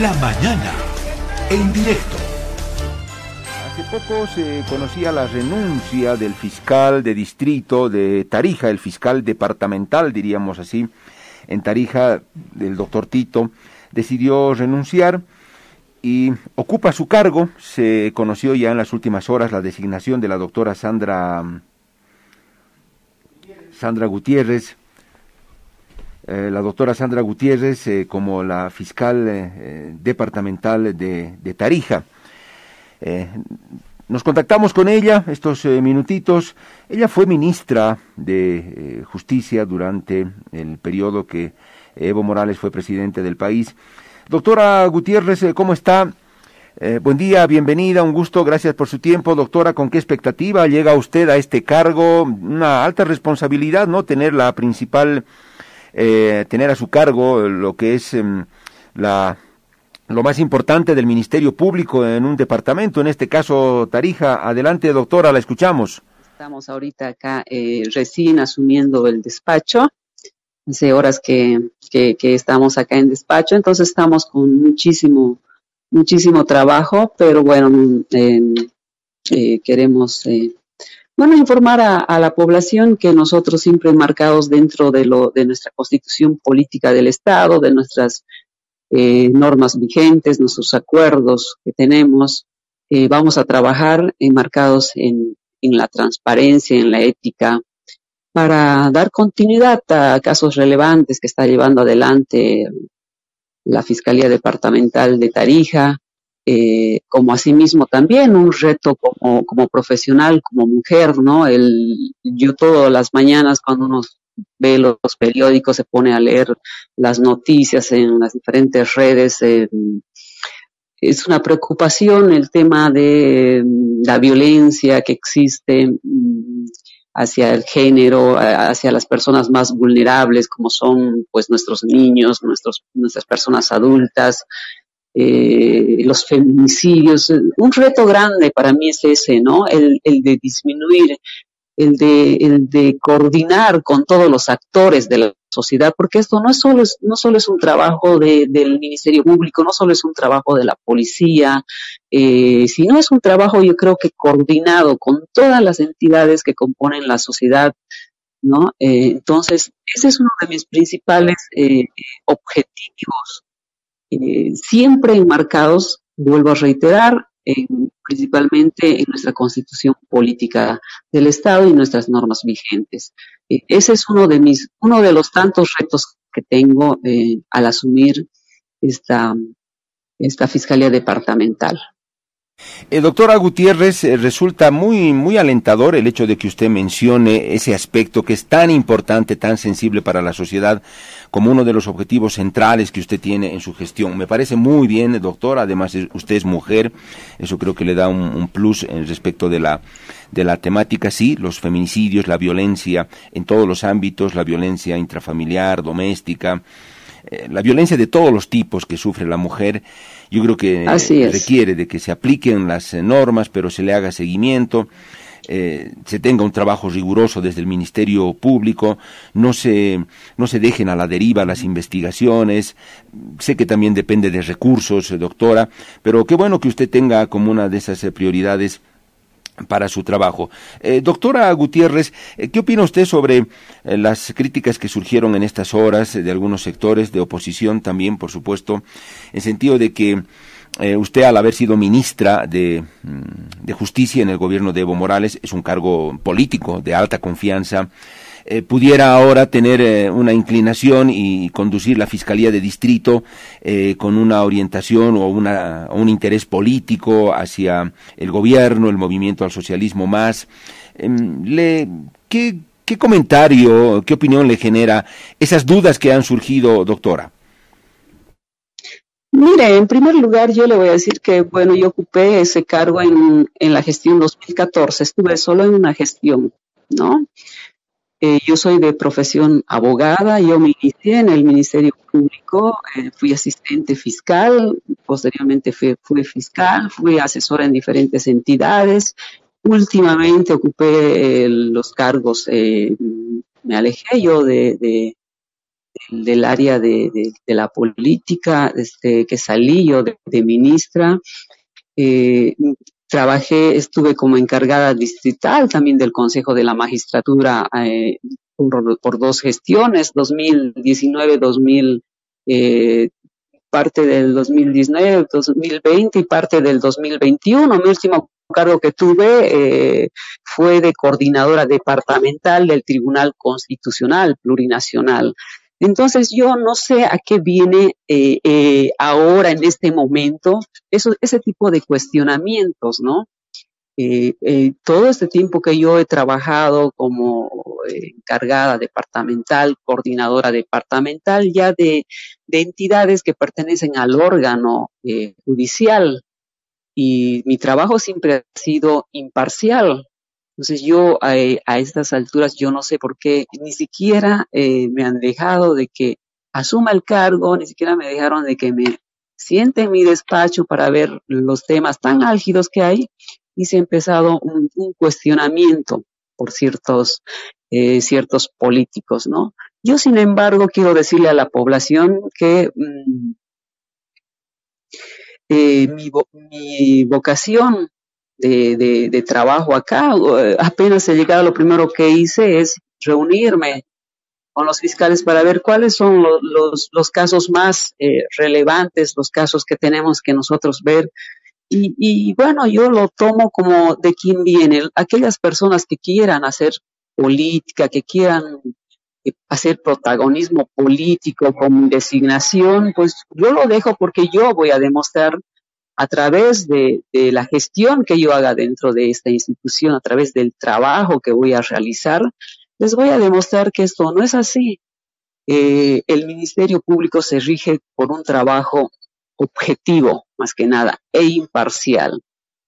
La mañana, en directo. Hace poco se conocía la renuncia del fiscal de distrito de Tarija, el fiscal departamental, diríamos así, en Tarija, del doctor Tito, decidió renunciar y ocupa su cargo. Se conoció ya en las últimas horas la designación de la doctora Sandra, Sandra Gutiérrez, eh, la doctora Sandra Gutiérrez eh, como la fiscal eh, departamental de, de Tarija. nos contactamos con ella estos minutitos. Ella fue ministra de Justicia durante el periodo que Evo Morales fue presidente del país. Doctora Gutiérrez, ¿cómo está? buen día, bienvenida, un gusto, gracias por su tiempo. Doctora, ¿con qué expectativa llega usted a este cargo? Una alta responsabilidad, ¿no? Tener la principal eh, tener a su cargo lo que es em, la, lo más importante del Ministerio Público en un departamento, en este caso Tarija. Adelante, doctora, la escuchamos. Estamos ahorita acá eh, recién asumiendo el despacho. Hace horas que, que, estamos acá en despacho, entonces estamos con muchísimo, muchísimo trabajo, pero bueno, em, eh, queremos bueno, informar a, la población que nosotros siempre marcados dentro de, lo, de nuestra constitución política del Estado, de nuestras eh, normas vigentes, nuestros acuerdos que tenemos, eh, vamos a trabajar enmarcados en, en la transparencia, en la ética, para dar continuidad a casos relevantes que está llevando adelante la Fiscalía Departamental de Tarija, eh, como asimismo también un reto como, como profesional, como mujer, ¿no? El, yo todas las mañanas cuando uno ve los, periódicos, se pone a leer las noticias en las diferentes redes, eh, es una preocupación el tema de mm, la violencia que existe mm, hacia el género, hacia las personas más vulnerables como son pues nuestros niños, nuestros, nuestras personas adultas, eh, los feminicidios. Un reto grande para mí es ese, ¿no? El, el de disminuir, el de, el de coordinar con todos los actores de la sociedad, porque esto no es solo, no solo es un trabajo de, del Ministerio Público, no solo es un trabajo de la policía, eh, sino es un trabajo, yo creo que coordinado con todas las entidades que componen la sociedad, ¿no? Eh, entonces, ese es uno de mis principales eh, objetivos eh, siempre enmarcados, vuelvo a reiterar, principalmente en nuestra constitución política del Estado y nuestras normas vigentes. Eh, ese es uno de mis, uno de los tantos retos que tengo eh, al asumir esta, esta fiscalía departamental. Eh, doctora Gutiérrez, eh, resulta muy, muy alentador el hecho de que usted mencione ese aspecto que es tan importante, tan sensible para la sociedad, como uno de los objetivos centrales que usted tiene en su gestión. Me parece muy bien, doctora, además usted es mujer, eso creo que le da un, plus en respecto de la, de la temática, sí, los feminicidios, la violencia en todos los ámbitos, la violencia intrafamiliar, doméstica, eh, la violencia de todos los tipos que sufre la mujer, yo creo que requiere de que se apliquen las eh, normas, pero se le haga seguimiento. Eh, se tenga un trabajo riguroso desde el Ministerio Público, no se, no se dejen a la deriva las investigaciones. Sé que también depende de recursos, doctora, pero qué bueno que usted tenga como una de esas prioridades para su trabajo. Eh, doctora Gutiérrez, eh, ¿qué opina usted sobre eh, las críticas que surgieron en estas horas de algunos sectores de oposición también, por supuesto, en sentido de que usted al haber sido ministra mm, de Justicia en el gobierno de Evo Morales es un cargo político de alta confianza, eh, pudiera ahora tener eh, una inclinación y conducir la Fiscalía de Distrito eh, con una orientación o, una, un interés político hacia el gobierno, el movimiento al socialismo más. Em, le, ¿qué, ¿Qué comentario, qué opinión le genera esas dudas que han surgido, doctora? Mire, en primer lugar yo le voy a decir que, bueno, yo ocupé ese cargo en, en la gestión 2014, estuve solo en una gestión, ¿no? Eh, yo soy de profesión abogada, yo me inicié en el Ministerio Público, eh, fui asistente fiscal, posteriormente fui, fiscal, fui asesora en diferentes entidades, últimamente ocupé eh, los cargos, me alejé yo de, del área de, la política, desde que salí yo de, ministra. Trabajé, estuve como encargada distrital también del Consejo de la Magistratura eh, por, dos gestiones, 2019-2000, eh, parte del 2019, 2020 y parte del 2021. Mi último cargo que tuve eh, fue de coordinadora departamental del Tribunal Constitucional Plurinacional. Entonces yo no sé a qué viene eh, eh, ahora en este momento ese tipo de cuestionamientos, ¿no? todo este tiempo que yo he trabajado como encargada departamental, coordinadora departamental, ya de, de entidades que pertenecen al órgano judicial, y mi trabajo siempre ha sido imparcial. Entonces yo a, estas alturas yo no sé por qué ni siquiera eh, me han dejado de que asuma el cargo, ni siquiera me dejaron de que me siente en mi despacho para ver los temas tan álgidos que hay y se ha empezado un, cuestionamiento por ciertos, eh, ciertos políticos, ¿no? Yo, sin embargo, quiero decirle a la población que mm, eh, mi, vocación de, trabajo acá, eh, apenas he llegado, lo primero que hice es reunirme con los fiscales para ver cuáles son los, casos más eh, relevantes, los casos que tenemos que nosotros ver. Y, y, bueno, yo lo tomo como de quién viene, aquellas personas que quieran hacer política, que quieran hacer protagonismo político con designación, pues yo lo dejo porque yo voy a demostrar a través de, la gestión que yo haga dentro de esta institución, a través del trabajo que voy a realizar, les voy a demostrar que esto no es así. Eh, el Ministerio Público se rige por un trabajo objetivo, más que nada, e imparcial.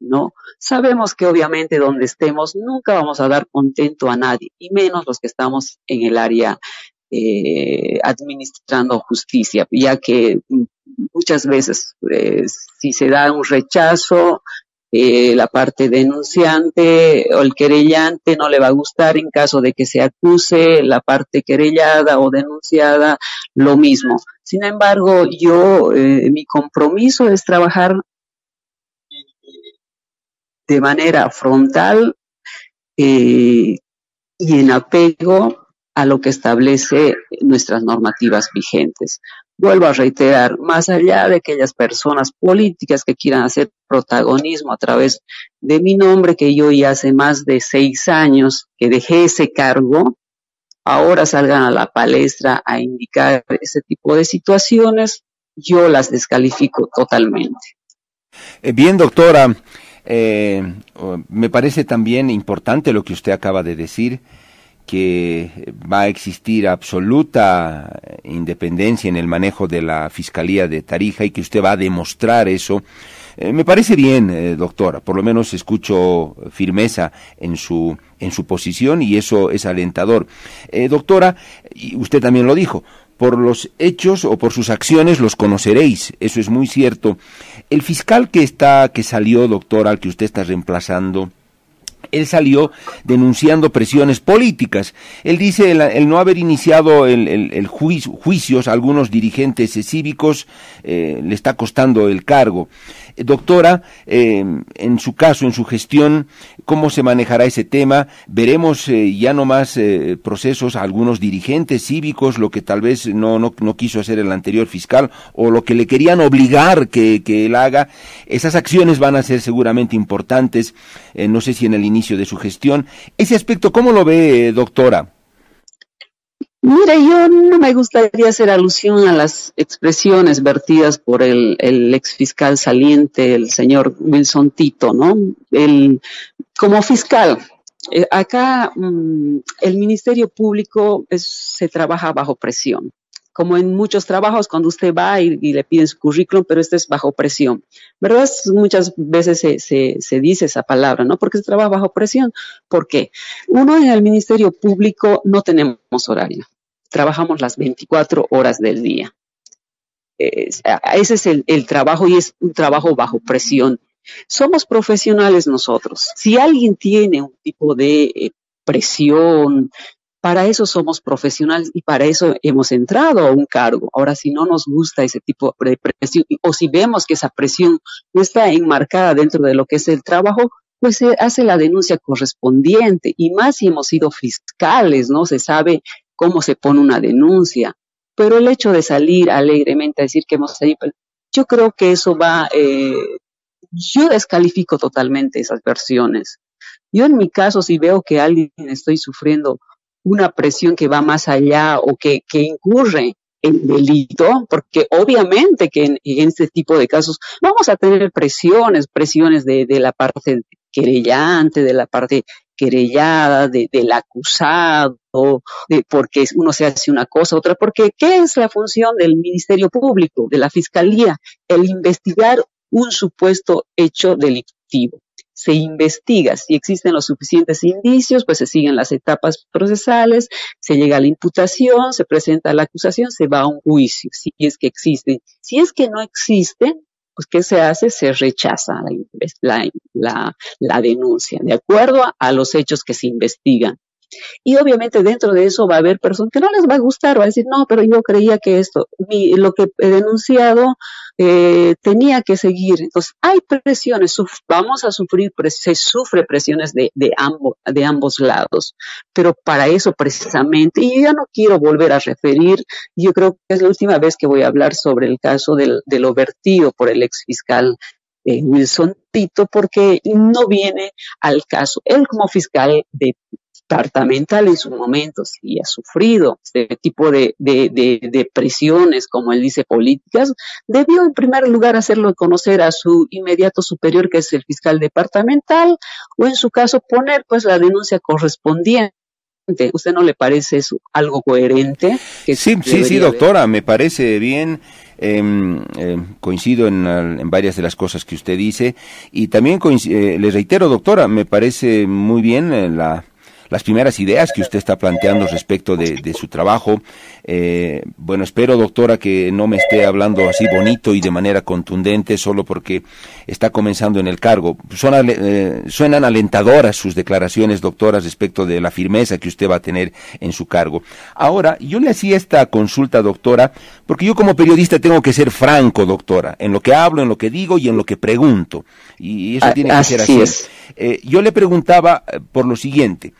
¿no? Sabemos que obviamente donde estemos nunca vamos a dar contento a nadie, y menos los que estamos en el área eh, administrando justicia, ya que muchas veces eh, si se da un rechazo, eh, la parte denunciante o el querellante no le va a gustar en caso de que se acuse la parte querellada o denunciada, lo mismo. Sin embargo, yo, mi compromiso es trabajar de manera frontal eh, y en apego a lo que establece nuestras normativas vigentes. Vuelvo a reiterar, más allá de aquellas personas políticas que quieran hacer protagonismo a través de mi nombre, que yo ya hace más de seis años que dejé ese cargo, ahora salgan a la palestra a indicar ese tipo de situaciones, yo las descalifico totalmente. Eh, bien, doctora, eh, me parece también importante lo que usted acaba de decir, que va a existir absoluta independencia en el manejo de la Fiscalía de Tarija y que usted va a demostrar eso. Eh, me parece bien, eh, doctora, por lo menos escucho firmeza en su, en su posición y eso es alentador. doctora, y usted también lo dijo, por los hechos o por sus acciones los conoceréis, eso es muy cierto. El fiscal que está, que salió, doctor, al que usted está reemplazando, él salió denunciando presiones políticas. Él dice el, no haber iniciado el, juicios a algunos dirigentes cívicos eh, le está costando el cargo. Doctora, eh, en su caso, en su gestión, ¿cómo se manejará ese tema? Veremos eh, ya no más eh, procesos a algunos dirigentes cívicos, lo que tal vez no, no, no, quiso hacer el anterior fiscal o lo que le querían obligar que, que él haga. Esas acciones van a ser seguramente importantes, no sé si en el inicio de su gestión. Ese aspecto, ¿cómo lo ve, doctora? Mire, yo no me gustaría hacer alusión a las expresiones vertidas por el, ex fiscal saliente, el señor Wilson Tito, ¿no? El, como fiscal, eh, acá mm, el Ministerio Público se trabaja bajo presión como en muchos trabajos, cuando usted va y, le piden su currículum, pero este es bajo presión. ¿Verdad? Muchas veces se, dice esa palabra, ¿no? Porque se trabaja bajo presión. ¿Por qué? Uno, en el Ministerio Público no tenemos horario. Trabajamos las 24 horas del día. ese es el, el trabajo y es un trabajo bajo presión. Somos profesionales nosotros. Si alguien tiene un tipo de eh, presión, para eso somos profesionales y para eso hemos entrado a un cargo. Ahora, si no nos gusta ese tipo de presión o si vemos que esa presión no está enmarcada dentro de lo que es el trabajo, pues se hace la denuncia correspondiente y más si hemos sido fiscales, ¿no? Se sabe cómo se pone una denuncia. Pero el hecho de salir alegremente a decir que hemos salido, yo creo que eso va, eh, yo descalifico totalmente esas versiones. Yo en mi caso, si veo que alguien estoy sufriendo una presión que va más allá o que, que incurre en delito, porque obviamente que en, este tipo de casos vamos a tener presiones, presiones de, de la parte querellante, de la parte querellada, de, del acusado, de porque uno se hace una cosa, otra, porque ¿qué es la función del Ministerio Público, de la Fiscalía? El investigar un supuesto hecho delictivo se investiga. Si existen los suficientes indicios, pues se siguen las etapas procesales, se llega a la imputación, se presenta la acusación, se va a un juicio, si es que existen. Si es que no existen, pues ¿qué se hace? Se rechaza la, denuncia, de acuerdo a los hechos que se investigan. Y obviamente dentro de eso va a haber personas que no les va a gustar, va a decir, no, pero yo creía que esto, lo que he denunciado eh, tenía que seguir. Entonces, hay presiones, vamos a sufrir, se sufre presiones de, ambos, de ambos lados, pero para eso precisamente, y ya no quiero volver a referir, yo creo que es la última vez que voy a hablar sobre el caso del, de lo vertido por el ex fiscal eh, Wilson Tito, porque no viene al caso. Él como fiscal de departamental en su momento sí ha sufrido este tipo de, de, presiones, como él dice, políticas, debió en primer lugar hacerlo conocer a su inmediato superior, que es el fiscal departamental, o en su caso poner pues la denuncia correspondiente. ¿Usted no le parece eso algo coherente? sí, sí, sí, doctora, me parece bien. Em, em, coincido en, en, varias de las cosas que usted dice y también eh, le reitero, doctora, me parece muy bien eh, la las primeras ideas que usted está planteando respecto de, su trabajo. Eh, bueno, espero, doctora, que no me esté hablando así bonito y de manera contundente solo porque está comenzando en el cargo. Eh, suenan alentadoras sus declaraciones, doctora, respecto de la firmeza que usted va a tener en su cargo. Ahora, yo le hacía esta consulta, doctora, porque yo como periodista tengo que ser franco, doctora, en lo que hablo, en lo que digo y en lo que pregunto. Y eso tiene que ser así. Eh, yo le preguntaba por lo siguiente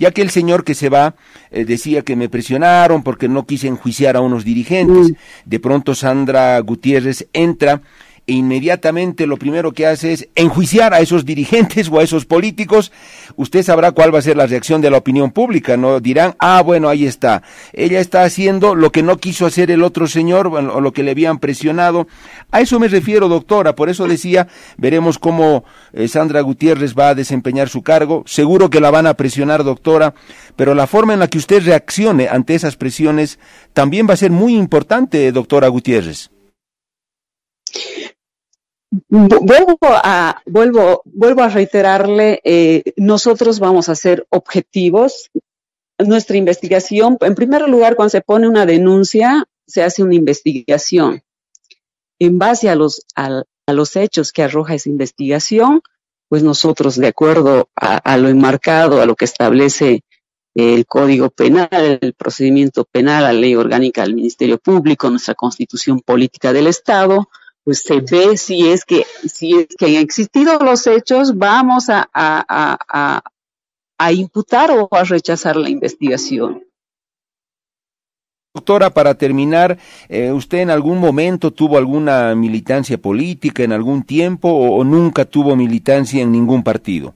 ya que el señor que se va eh, decía que me presionaron porque no quise enjuiciar a unos dirigentes. Mm. De pronto Sandra Gutiérrez entra e inmediatamente lo primero que hace es enjuiciar a esos dirigentes o a esos políticos, usted sabrá cuál va a ser la reacción de la opinión pública, ¿no? Dirán, ah, bueno, ahí está, ella está haciendo lo que no quiso hacer el otro señor o lo que le habían presionado. A eso me refiero, doctora, por eso decía, veremos cómo eh, Sandra Gutiérrez va a desempeñar su cargo, seguro que la van a presionar, doctora, pero la forma en la que usted reaccione ante esas presiones también va a ser muy importante, doctora Gutiérrez. Vuelvo a, vuelvo, vuelvo a reiterarle, eh, nosotros vamos a ser objetivos. Nuestra investigación, en primer lugar, cuando se pone una denuncia, se hace una investigación. En base a los, a, los hechos que arroja esa investigación, pues nosotros, de acuerdo a, a lo enmarcado, a lo que establece el Código Penal, el procedimiento penal, la ley orgánica del Ministerio Público, nuestra constitución política del Estado, pues se ve si es que, si es que han existido los hechos, vamos a, a, a, imputar o a rechazar la investigación. Doctora, para terminar, eh, ¿usted en algún momento tuvo alguna militancia política en algún tiempo o nunca tuvo militancia en ningún partido?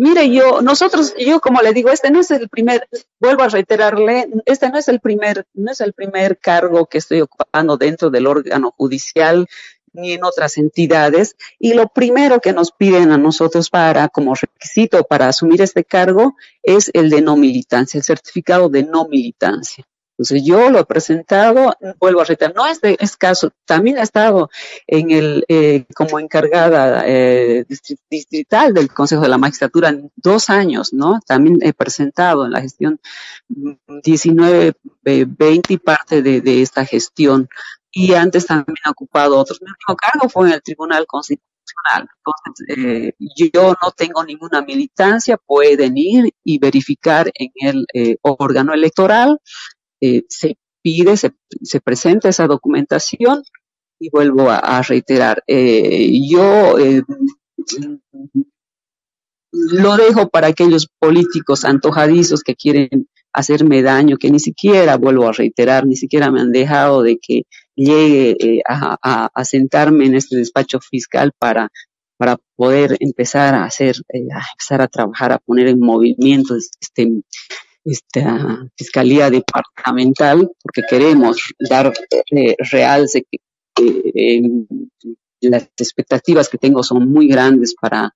Mire, yo, nosotros, yo como le digo, este no es el primer, vuelvo a reiterarle, este no es el primer, no es el primer cargo que estoy ocupando dentro del órgano judicial ni en otras entidades. Y lo primero que nos piden a nosotros para, como requisito para asumir este cargo, es el de no militancia, el certificado de no militancia. Entonces yo lo he presentado, vuelvo a reiterar, no es de escaso, también he estado en el, eh, como encargada eh, distrital del Consejo de la Magistratura en dos años, ¿no? También he presentado en la gestión 19, 20 y parte de, esta gestión. Y antes también he ocupado otros. Mi último cargo fue en el Tribunal Constitucional. Entonces, eh, yo no tengo ninguna militancia, pueden ir y verificar en el eh, órgano electoral, eh, se pide, se, se, presenta esa documentación y vuelvo a, reiterar, yo lo dejo para aquellos políticos antojadizos que quieren hacerme daño, que ni siquiera, vuelvo a reiterar, ni siquiera me han dejado de que llegue eh, a, a, sentarme en este despacho fiscal para, para poder empezar a hacer, eh, a empezar a trabajar, a poner en movimiento este, esta fiscalía departamental, porque queremos dar eh, realce que eh, las expectativas que tengo son muy grandes para,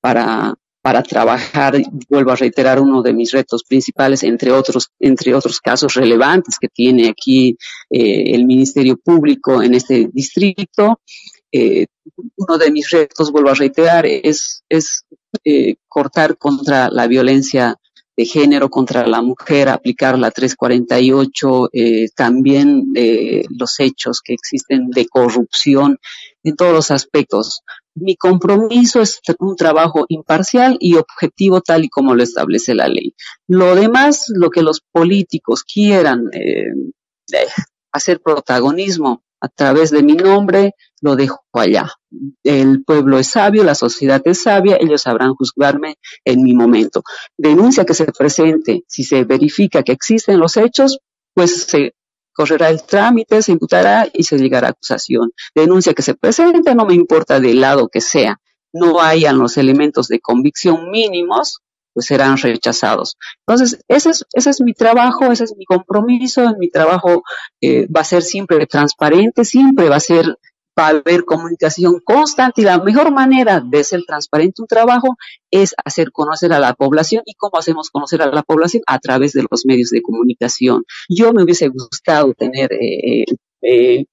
para para trabajar, vuelvo a reiterar, uno de mis retos principales, entre otros, entre otros casos relevantes que tiene aquí eh, el Ministerio Público en este distrito. Eh, uno de mis retos, vuelvo a reiterar, es, es eh, cortar contra la violencia de género contra la mujer, aplicar la 348, eh, también eh, los hechos que existen de corrupción en todos los aspectos. Mi compromiso es un trabajo imparcial y objetivo tal y como lo establece la ley. Lo demás, lo que los políticos quieran eh, hacer protagonismo a través de mi nombre, lo dejo allá. El pueblo es sabio, la sociedad es sabia, ellos sabrán juzgarme en mi momento. Denuncia que se presente, si se verifica que existen los hechos, pues se correrá el trámite, se imputará y se llegará a acusación. Denuncia que se presente, no me importa del lado que sea, no hayan los elementos de convicción mínimos, pues serán rechazados. Entonces, ese es, ese es mi trabajo, ese es mi compromiso, mi trabajo eh, va a ser siempre transparente, siempre va a ser va a haber comunicación constante y la mejor manera de ser transparente un trabajo es hacer conocer a la población y cómo hacemos conocer a la población a través de los medios de comunicación. Yo me hubiese gustado tener eh, eh,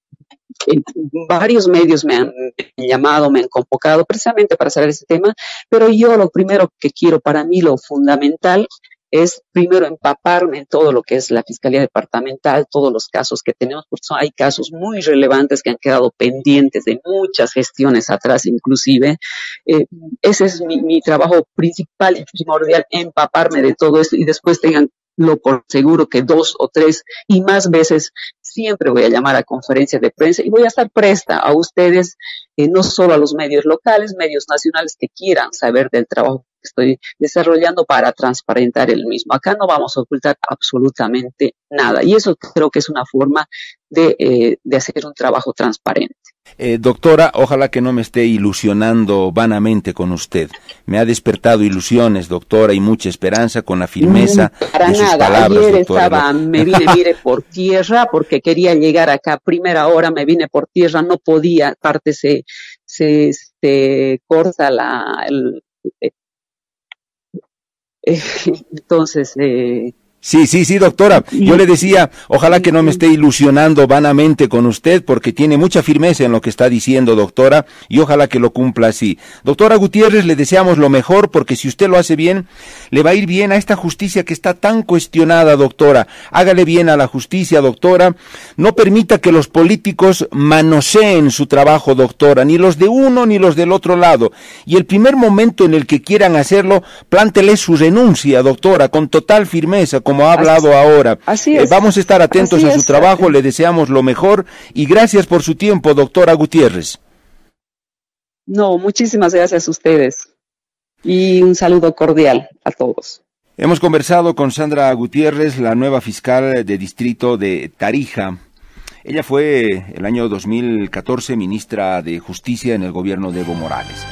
varios medios me han llamado, me han convocado precisamente para saber ese tema, pero yo lo primero que quiero para mí, lo fundamental, es primero empaparme en todo lo que es la Fiscalía Departamental, todos los casos que tenemos, porque hay casos muy relevantes que han quedado pendientes de muchas gestiones atrás inclusive. Eh, ese es mi, mi trabajo principal y primordial, empaparme de todo esto y después tengan lo por seguro que dos o tres y más veces siempre voy a llamar a conferencias de prensa y voy a estar presta a ustedes, eh, no solo a los medios locales, medios nacionales que quieran saber del trabajo que estoy desarrollando para transparentar el mismo. Acá no vamos a ocultar absolutamente nada y eso creo que es una forma de, eh, de hacer un trabajo transparente. Eh, doctora, ojalá que no me esté ilusionando vanamente con usted. Me ha despertado ilusiones, doctora, y mucha esperanza con la firmeza mm, Para de sus nada. palabras, Ayer doctora. estaba, me vine, mire, por tierra porque quería llegar acá primera hora, me vine por tierra, no podía, aparte se, se este, corta la, el, eh, entonces, eh, Sí, sí, sí, doctora. Yo le decía, ojalá que no me esté ilusionando vanamente con usted, porque tiene mucha firmeza en lo que está diciendo, doctora, y ojalá que lo cumpla así. Doctora Gutiérrez, le deseamos lo mejor, porque si usted lo hace bien, le va a ir bien a esta justicia que está tan cuestionada, doctora. Hágale bien a la justicia, doctora. No permita que los políticos manoseen su trabajo, doctora, ni los de uno ni los del otro lado. Y el primer momento en el que quieran hacerlo, plántele su renuncia, doctora, con total firmeza como ha hablado así, ahora. Así Eh, es. vamos a estar atentos Así a su es. trabajo, le deseamos lo mejor y gracias por su tiempo, doctora Gutiérrez. no, muchísimas gracias a ustedes y un saludo cordial a todos. Hemos conversado con Sandra Gutiérrez, la nueva fiscal de distrito de Tarija. Ella fue el año 2014 ministra de Justicia en el gobierno de Evo Morales.